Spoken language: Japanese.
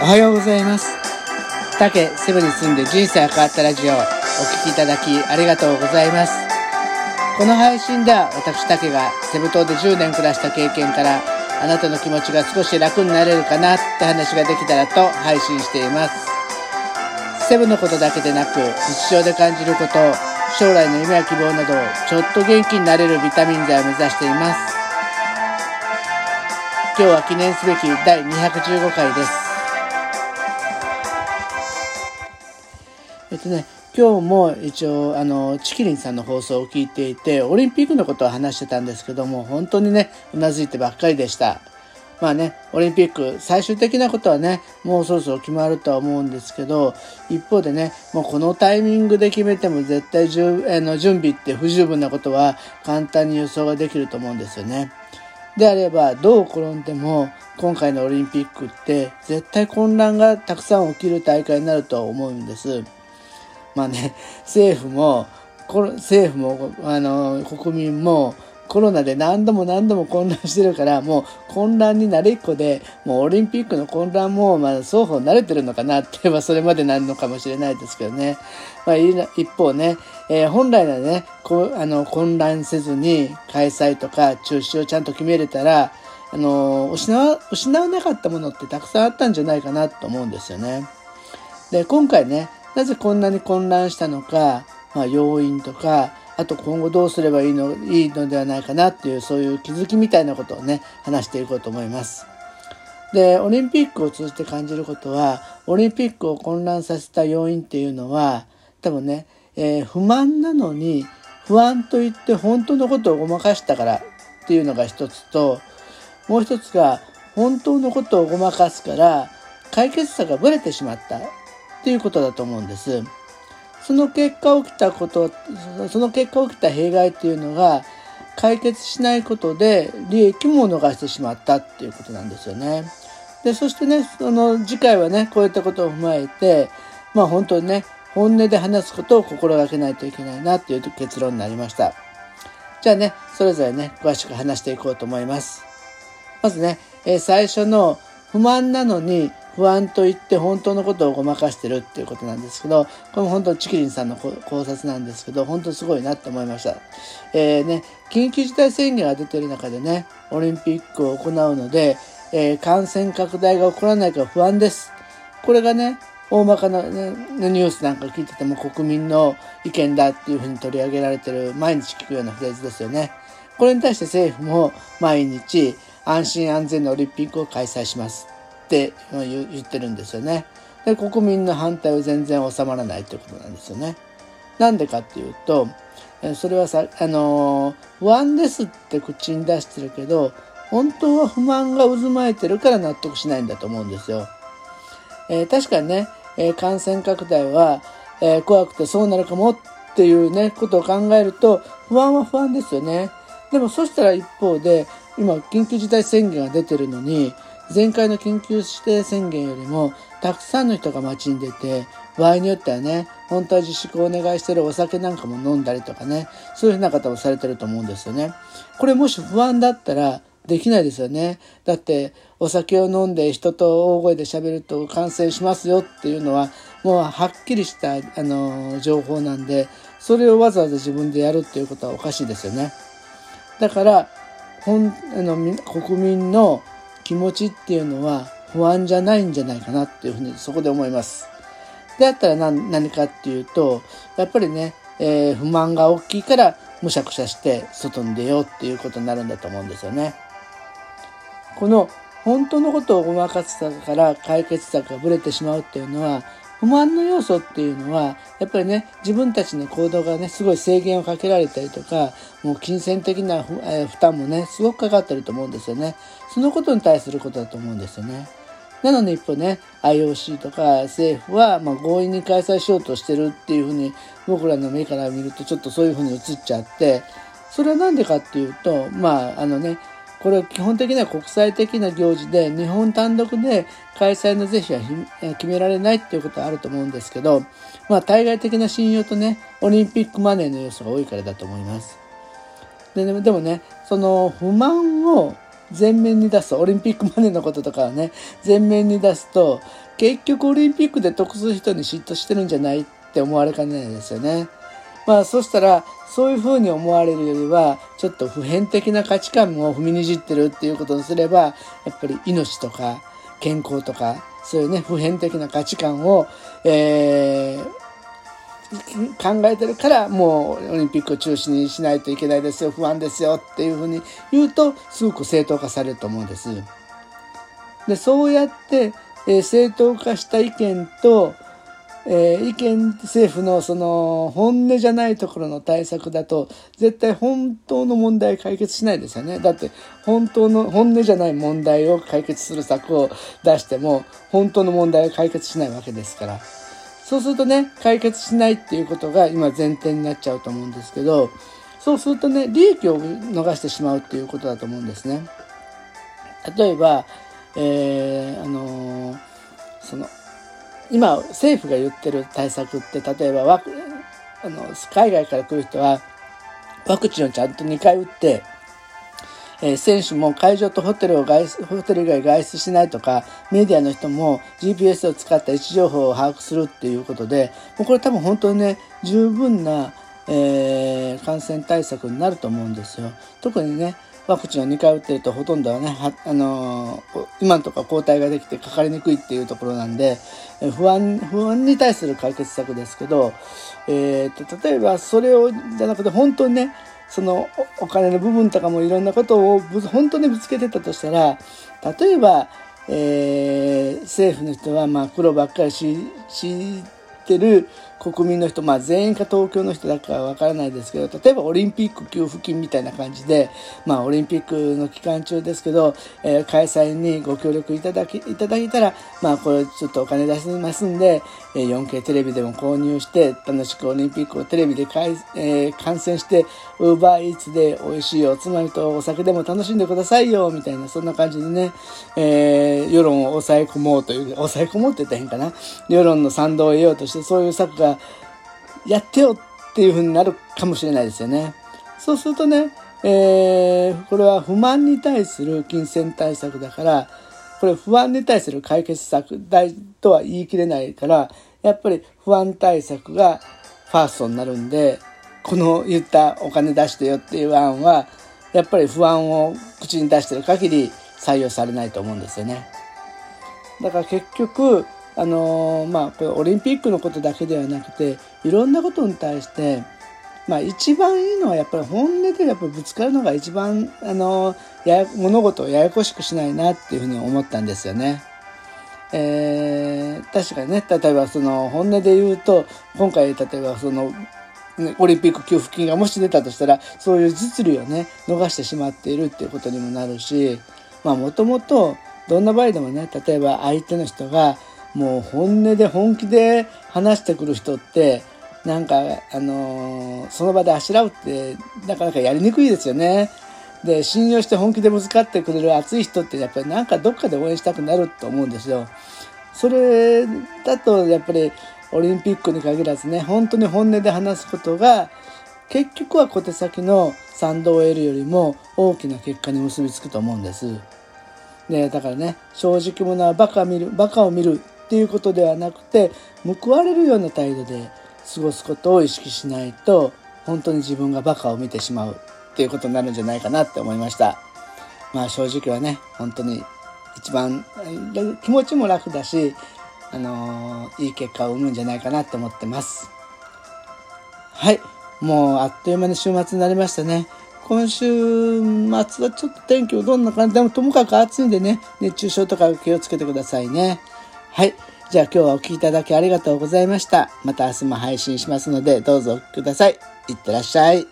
おはようございます。竹セブに住んで人生が変わったラジオお聴きいただきありがとうございます。この配信では私竹がセブ島で10年暮らした経験からあなたの気持ちが少し楽になれるかなって話ができたらと配信しています。セブのことだけでなく日常で感じること将来の夢や希望などちょっと元気になれるビタミン剤を目指しています。今日は記念すべき第215回です。えっとね今日も一応あのチキリンさんの放送を聞いていてオリンピックのことを話してたんですけども本当にねうなずいてばっかりでしたまあねオリンピック最終的なことはねもうそろそろ決まるとは思うんですけど一方でねもうこのタイミングで決めても絶対じゅあの準備って不十分なことは簡単に予想ができると思うんですよね。であればどう転んでも今回のオリンピックって絶対混乱がたくさん起きる大会になるとは思うんです。まあね政府も政府もあの国民もコロナで何度も何度も混乱してるからもう混乱に慣れっこでもうオリンピックの混乱もまあ双方慣れてるのかなって言えばそれまでなるのかもしれないですけどね、まあ、一方ね、えー、本来ならねこあの混乱せずに開催とか中止をちゃんと決めれたらあの失わ失わなかったものってたくさんあったんじゃないかなと思うんですよね。で今回ねなぜこんなに混乱したのか、まあ、要因とかあと今後どうすればいいのいいのではないかなっていうそういう気づきみたいなことをね話していこうと思います。でオリンピックを通じて感じることはオリンピックを混乱させた要因っていうのは多分ね、えー、不満なのに不安といって本当のことをごまかしたからっていうのが一つともう一つが本当のことをごまかすから解決策がぶれてしまったていうことだと思うんです。その結果起きたことその結果起きた弊害っていうのが解決しないことで利益も逃してしまったっていうことなんですよね。でそしてねその次回はねこういったことを踏まえてまあ本当にね本音で話すことを心がけないといけないなっていう結論になりました。じゃあねそれぞれね詳しく話していこうと思います。まずね、え、最初の不満なのに不安と言って本当のことをごまかしてるっていうことなんですけど、これも本当チキリンさんの考察なんですけど、本当すごいなって思いました。えー、ね、緊急事態宣言が出てる中でね、オリンピックを行うので、えー、感染拡大が起こらないか不安です。これがね、大まかな、ね、ニュースなんか聞いてても国民の意見だっていうふうに取り上げられてる毎日聞くようなフレーズですよね。これに対して政府も毎日安心安全なオリンピックを開催します。って言ってるんですよね。で国民の反対は全然収まらないということなんですよね。なんでかっていうとそれはさあの不安ですって口に出してるけど本当は不満が渦巻いてるから納得しないんだと思うんですよ。えー、確かにね、えー、感染拡大は、えー、怖くてそうなるかもっていうねことを考えると不安は不安ですよね。でもそしたら一方で今緊急事態宣言が出てるのに前回の緊急指定宣言よりもたくさんの人が街に出て場合によってはね本当は自粛をお願いしてるお酒なんかも飲んだりとかねそういうふうな方もされてると思うんですよね。これもし不安だったらできないですよね。だってお酒を飲んで人と大声で喋ると感染しますよっていうのはもうはっきりしたあの情報なんでそれをわざわざ自分でやるっていうことはおかしいですよね。だから本あの国民の気持ちっていうのは不安じゃないんじゃないかなっていうふうにそこで思います。であったら何何かっていうとやっぱりね、えー、不満が大きいからむしゃくしゃして外に出ようっていうことになるんだと思うんですよね。この本当のことをごまかすから解決策がぶれてしまうっていうのは不満の要素っていうのはやっぱりね自分たちの行動がねすごい制限をかけられたりとかもう金銭的な負,、え負担もねすごくかかってると思うんですよね。そのことに対することだと思うんですよね。なので一方ね IOC とか政府はまあ強引に開催しようとしてるっていうふうに僕らの目から見るとちょっとそういうふうに映っちゃってそれは何でかっていうとまああのねこれは基本的には国際的な行事で日本単独で開催の是非は決められないっていうことはあると思うんですけど、まあ、対外的な信用とねオリンピックマネーの要素が多いからだと思います。ででもねその不満を前面に出すオリンピックマネーのこととかはね前面に出すと結局オリンピックで得する人に嫉妬してるんじゃないって思われかねないですよね。まあそしたらそういうふうに思われるよりはちょっと普遍的な価値観を踏みにじってるっていうことにすればやっぱり命とか健康とかそういうね普遍的な価値観を、えー、考えてるからもうオリンピックを中止にしないといけないですよ不安ですよっていうふうに言うとすごく正当化されると思うんです。でそうやって、えー、正当化した意見とえー、意見政府のその本音じゃないところの対策だと絶対本当の問題解決しないですよね。だって本当の本音じゃない問題を解決する策を出しても本当の問題を解決しないわけですから。そうするとね、解決しないっていうことが今前提になっちゃうと思うんですけど、そうするとね、利益を逃してしまうっていうことだと思うんですね。例えば、えー、あのー、その、今政府が言ってる対策って例えばワクあの海外から来る人はワクチンをちゃんと2回打って、えー、選手も会場とホテルを外ホテル以外外出しないとかメディアの人も GPS を使った位置情報を把握するっていうことでもうこれ多分本当にね十分な、えー、感染対策になると思うんですよ。特にねワクチンを2回打ってるとほとんどはね、はあのー、今のところ抗体ができてかかりにくいっていうところなんで、不安、不安に対する解決策ですけど、えー、と、例えばそれを、じゃなくて本当にね、そのお金の部分とかもいろんなことを本当にぶつけてたとしたら、例えば、えー、政府の人はまあ黒ばっかりし、してる国民の人、まあ、全員か東京の人だかはわからないですけど例えばオリンピック給付金みたいな感じで、まあ、オリンピックの期間中ですけど、えー、開催にご協力いただきいただいたら、まあ、これちょっとお金出しますんで、えー、4K テレビでも購入して楽しくオリンピックをテレビでかい、えー、観戦してウーバーイーツで美味しいおつまみとお酒でも楽しんでくださいよみたいなそんな感じでね、えー、世論を抑え込もうという抑え込もうって言ったら変かな。世論の賛同を得ようとしてそういう策がやってよっていう風になるかもしれないですよね。そうするとね、えー、これは不満に対する金銭対策だから、これ不安に対する解決策とは言い切れないから、やっぱり不安対策がファーストになるんで、この言ったお金出してよっていう案は、やっぱり不安を口に出してる限り採用されないと思うんですよね。だから結局、あのー、まあ、これオリンピックのことだけではなくていろんなことに対して、まあ、一番いいのはやっぱり本音でやっぱりぶつかるのが一番、あのー、や物事をややこしくしないなっていうふうに思ったんですよね。えー、確かにね例えばその本音で言うと今回例えばそのオリンピック給付金がもし出たとしたらそういう実利をね逃してしまっているっていうことにもなるしまあもともとどんな場合でもね例えば相手の人がもう本音で本気で話してくる人ってなんかあのー、その場であしらうってなかなかやりにくいですよね。で信用して本気でぶつかってくれる熱い人ってやっぱりなんかどっかで応援したくなると思うんですよ。それだとやっぱりオリンピックに限らずね本当に本音で話すことが結局は小手先の賛同を得るよりも大きな結果に結びつくと思うんです。でだからね正直者はバカ見るバカを見るっていうことではなくて報われるような態度で過ごすことを意識しないと本当に自分がバカを見てしまうっていうことになるんじゃないかなって思いました。まあ正直はね本当に一番気持ちも楽だしあのー、いい結果を生むんじゃないかなって思ってます。はい。もうあっという間に週末になりましたね。今週末はちょっと天気をどんな感じでもともかく暑いんでね熱中症とか気をつけてくださいね。はい。じゃあ今日はお聴きいただきありがとうございました。また明日も配信しますので、どうぞお聴きください。いってらっしゃい。